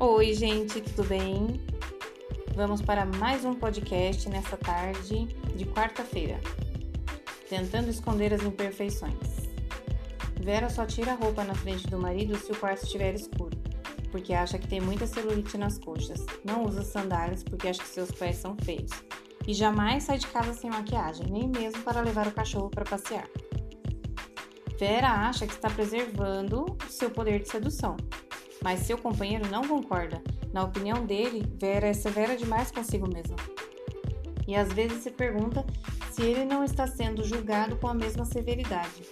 Oi, gente, tudo bem? Vamos para mais um podcast nessa tarde de quarta-feira, tentando esconder as imperfeições. Vera só tira a roupa na frente do marido se o quarto estiver escuro, porque acha que tem muita celulite nas coxas. Não usa sandálias porque acha que seus pés são feios. E jamais sai de casa sem maquiagem, nem mesmo para levar o cachorro para passear. Vera acha que está preservando seu poder de sedução, mas seu companheiro não concorda. Na opinião dele, Vera é severa demais consigo mesma. E às vezes se pergunta se ele não está sendo julgado com a mesma severidade.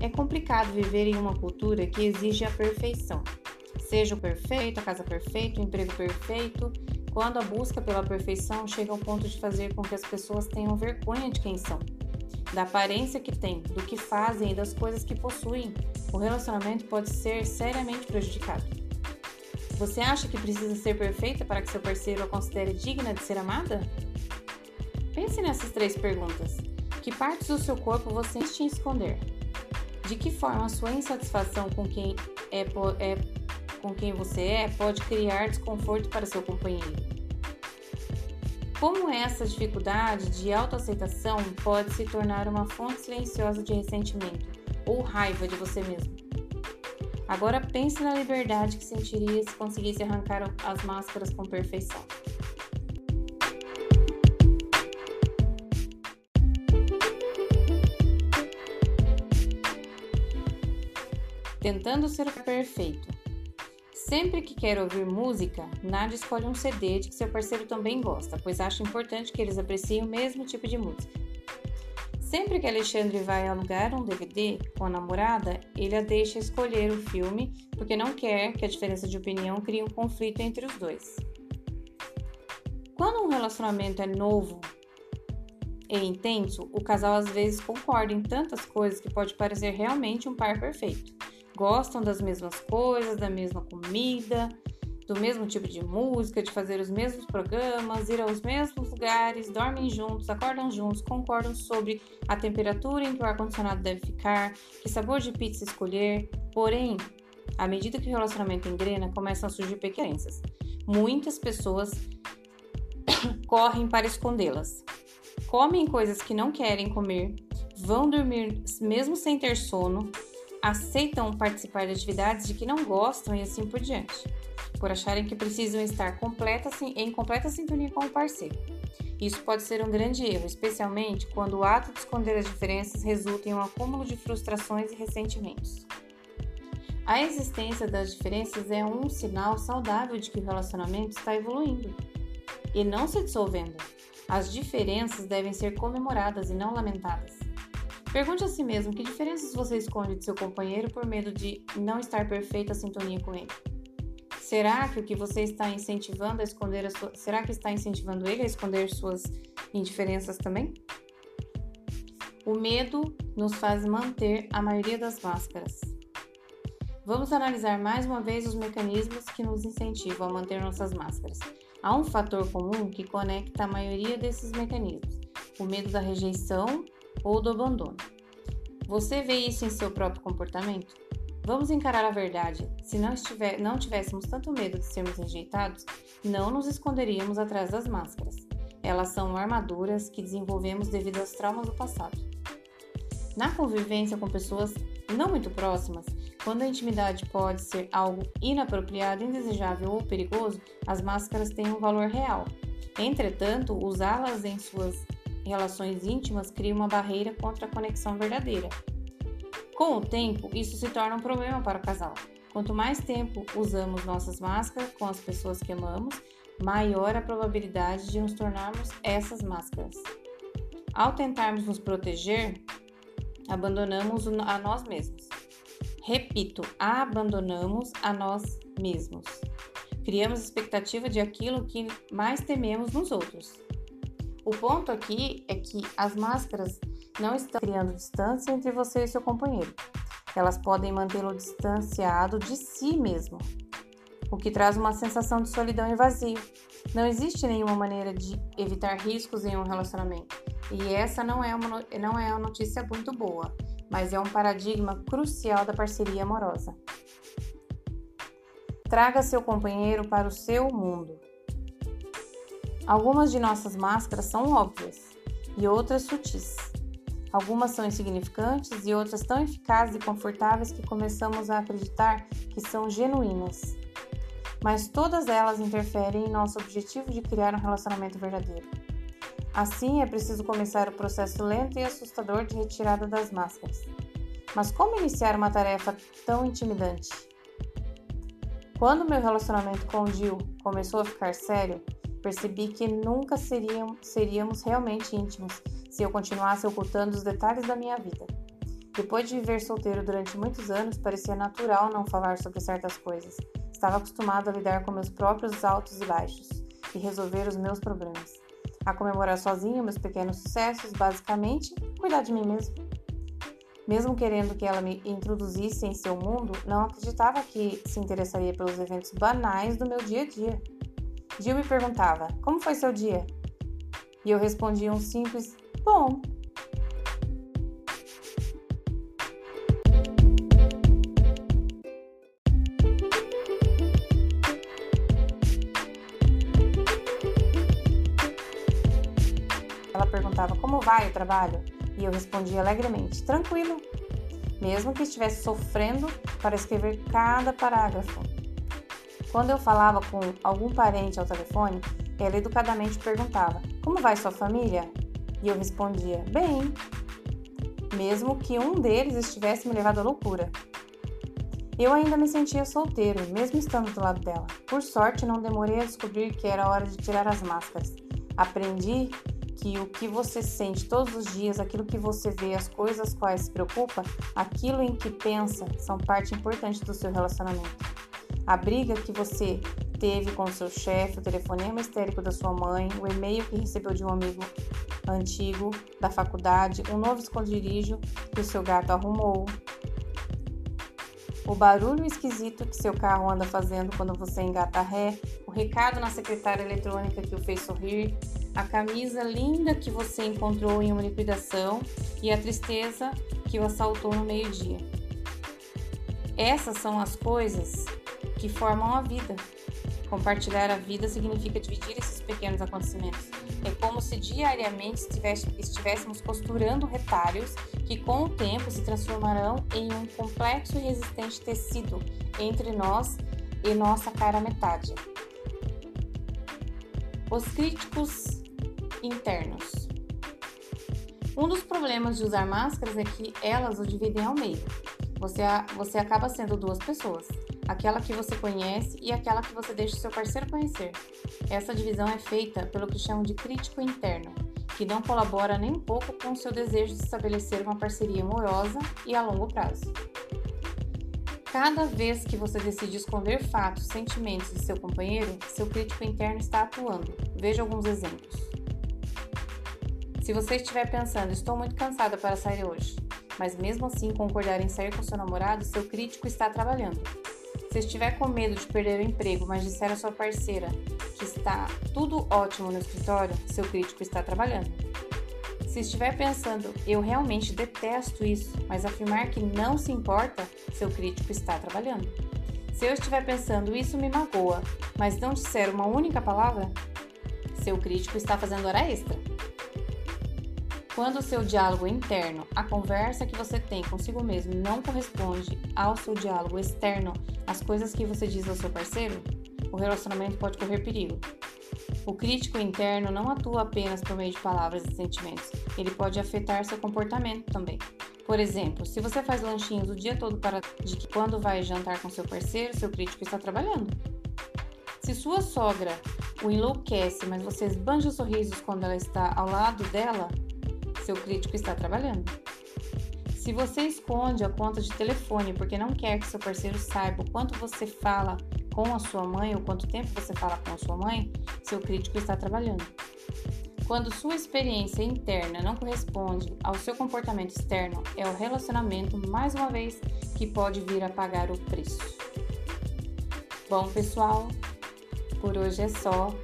É complicado viver em uma cultura que exige a perfeição. Seja o perfeito, a casa perfeita, o emprego perfeito, quando a busca pela perfeição chega ao ponto de fazer com que as pessoas tenham vergonha de quem são, da aparência que têm, do que fazem e das coisas que possuem, o relacionamento pode ser seriamente prejudicado. Você acha que precisa ser perfeita para que seu parceiro a considere digna de ser amada? Pense nessas três perguntas. Que partes do seu corpo você insiste em esconder? De que forma a sua insatisfação com quem, é, é, com quem você é pode criar desconforto para seu companheiro? Como essa dificuldade de autoaceitação pode se tornar uma fonte silenciosa de ressentimento ou raiva de você mesmo? Agora pense na liberdade que sentiria se conseguisse arrancar as máscaras com perfeição. Tentando ser perfeito. Sempre que quer ouvir música, Nadia escolhe um CD de que seu parceiro também gosta, pois acha importante que eles apreciem o mesmo tipo de música. Sempre que Alexandre vai alugar um DVD com a namorada, ele a deixa escolher o filme porque não quer que a diferença de opinião crie um conflito entre os dois. Quando um relacionamento é novo e intenso, o casal às vezes concorda em tantas coisas que pode parecer realmente um par perfeito. Gostam das mesmas coisas, da mesma comida, do mesmo tipo de música, de fazer os mesmos programas, ir aos mesmos lugares, dormem juntos, acordam juntos, concordam sobre a temperatura em que o ar-condicionado deve ficar, que sabor de pizza escolher. Porém, à medida que o relacionamento engrena, começam a surgir pequenas. Muitas pessoas correm para escondê-las. Comem coisas que não querem comer, vão dormir mesmo sem ter sono, aceitam participar de atividades de que não gostam e assim por diante por acharem que precisam estar completa, em completa sintonia com o parceiro. Isso pode ser um grande erro, especialmente quando o ato de esconder as diferenças resulta em um acúmulo de frustrações e ressentimentos. A existência das diferenças é um sinal saudável de que o relacionamento está evoluindo e não se dissolvendo. As diferenças devem ser comemoradas e não lamentadas. Pergunte a si mesmo que diferenças você esconde de seu companheiro por medo de não estar perfeita a sintonia com ele. Será que o que você está incentivando a esconder a sua, será que está incentivando ele a esconder suas indiferenças também? O medo nos faz manter a maioria das máscaras. Vamos analisar mais uma vez os mecanismos que nos incentivam a manter nossas máscaras. Há um fator comum que conecta a maioria desses mecanismos: o medo da rejeição ou do abandono. Você vê isso em seu próprio comportamento? Vamos encarar a verdade. Se não, estiver, não tivéssemos tanto medo de sermos rejeitados, não nos esconderíamos atrás das máscaras. Elas são armaduras que desenvolvemos devido aos traumas do passado. Na convivência com pessoas não muito próximas, quando a intimidade pode ser algo inapropriado, indesejável ou perigoso, as máscaras têm um valor real. Entretanto, usá-las em suas relações íntimas cria uma barreira contra a conexão verdadeira. Com o tempo, isso se torna um problema para o casal. Quanto mais tempo usamos nossas máscaras com as pessoas que amamos, maior a probabilidade de nos tornarmos essas máscaras. Ao tentarmos nos proteger, abandonamos a nós mesmos. Repito, abandonamos a nós mesmos. Criamos expectativa de aquilo que mais tememos nos outros. O ponto aqui é que as máscaras não estão criando distância entre você e seu companheiro. Elas podem mantê-lo distanciado de si mesmo, o que traz uma sensação de solidão e vazio. Não existe nenhuma maneira de evitar riscos em um relacionamento. E essa não é uma, não é uma notícia muito boa, mas é um paradigma crucial da parceria amorosa. Traga seu companheiro para o seu mundo. Algumas de nossas máscaras são óbvias e outras sutis. Algumas são insignificantes e outras tão eficazes e confortáveis que começamos a acreditar que são genuínas. Mas todas elas interferem em nosso objetivo de criar um relacionamento verdadeiro. Assim, é preciso começar o processo lento e assustador de retirada das máscaras. Mas como iniciar uma tarefa tão intimidante? Quando meu relacionamento com o Jill começou a ficar sério, percebi que nunca seríamos, seríamos realmente íntimos se eu continuasse ocultando os detalhes da minha vida. Depois de viver solteiro durante muitos anos, parecia natural não falar sobre certas coisas. Estava acostumado a lidar com meus próprios altos e baixos e resolver os meus problemas. A comemorar sozinho meus pequenos sucessos, basicamente, cuidar de mim mesmo. Mesmo querendo que ela me introduzisse em seu mundo, não acreditava que se interessaria pelos eventos banais do meu dia a dia. Jill me perguntava: Como foi seu dia? E eu respondia um simples: Bom. Ela perguntava: Como vai o trabalho? E eu respondia alegremente: Tranquilo, mesmo que estivesse sofrendo para escrever cada parágrafo. Quando eu falava com algum parente ao telefone, ela educadamente perguntava: Como vai sua família? E eu respondia: Bem, mesmo que um deles estivesse me levado à loucura. Eu ainda me sentia solteiro, mesmo estando do lado dela. Por sorte, não demorei a descobrir que era hora de tirar as máscaras. Aprendi que o que você sente todos os dias, aquilo que você vê, as coisas quais se preocupa, aquilo em que pensa, são parte importante do seu relacionamento. A briga que você teve com o seu chefe, o telefonema histérico da sua mãe, o e-mail que recebeu de um amigo antigo da faculdade, um novo esconderijo que o seu gato arrumou, o barulho esquisito que seu carro anda fazendo quando você engata ré, o recado na secretária eletrônica que o fez sorrir, a camisa linda que você encontrou em uma liquidação e a tristeza que o assaltou no meio-dia. Essas são as coisas que formam a vida. Compartilhar a vida significa dividir esses pequenos acontecimentos. É como se diariamente estivéssemos costurando retalhos que, com o tempo, se transformarão em um complexo e resistente tecido entre nós e nossa cara metade. Os críticos internos. Um dos problemas de usar máscaras é que elas o dividem ao meio. Você, você acaba sendo duas pessoas, aquela que você conhece e aquela que você deixa o seu parceiro conhecer. Essa divisão é feita pelo que chamam de crítico interno, que não colabora nem um pouco com o seu desejo de estabelecer uma parceria amorosa e a longo prazo. Cada vez que você decide esconder fatos, sentimentos de seu companheiro, seu crítico interno está atuando. Veja alguns exemplos. Se você estiver pensando, estou muito cansada para sair hoje, mas mesmo assim concordar em sair com seu namorado, seu crítico está trabalhando. Se estiver com medo de perder o emprego, mas disser à sua parceira que está tudo ótimo no escritório, seu crítico está trabalhando. Se estiver pensando, eu realmente detesto isso, mas afirmar que não se importa, seu crítico está trabalhando. Se eu estiver pensando, isso me magoa, mas não disser uma única palavra, seu crítico está fazendo hora extra. Quando o seu diálogo interno, a conversa que você tem consigo mesmo, não corresponde ao seu diálogo externo, as coisas que você diz ao seu parceiro, o relacionamento pode correr perigo. O crítico interno não atua apenas por meio de palavras e sentimentos, ele pode afetar seu comportamento também. Por exemplo, se você faz lanchinhos o dia todo para de que quando vai jantar com seu parceiro, seu crítico está trabalhando. Se sua sogra o enlouquece, mas você esbanja sorrisos quando ela está ao lado dela, seu crítico está trabalhando. Se você esconde a conta de telefone porque não quer que seu parceiro saiba o quanto você fala com a sua mãe ou quanto tempo você fala com a sua mãe, seu crítico está trabalhando. Quando sua experiência interna não corresponde ao seu comportamento externo, é o relacionamento, mais uma vez, que pode vir a pagar o preço. Bom, pessoal, por hoje é só.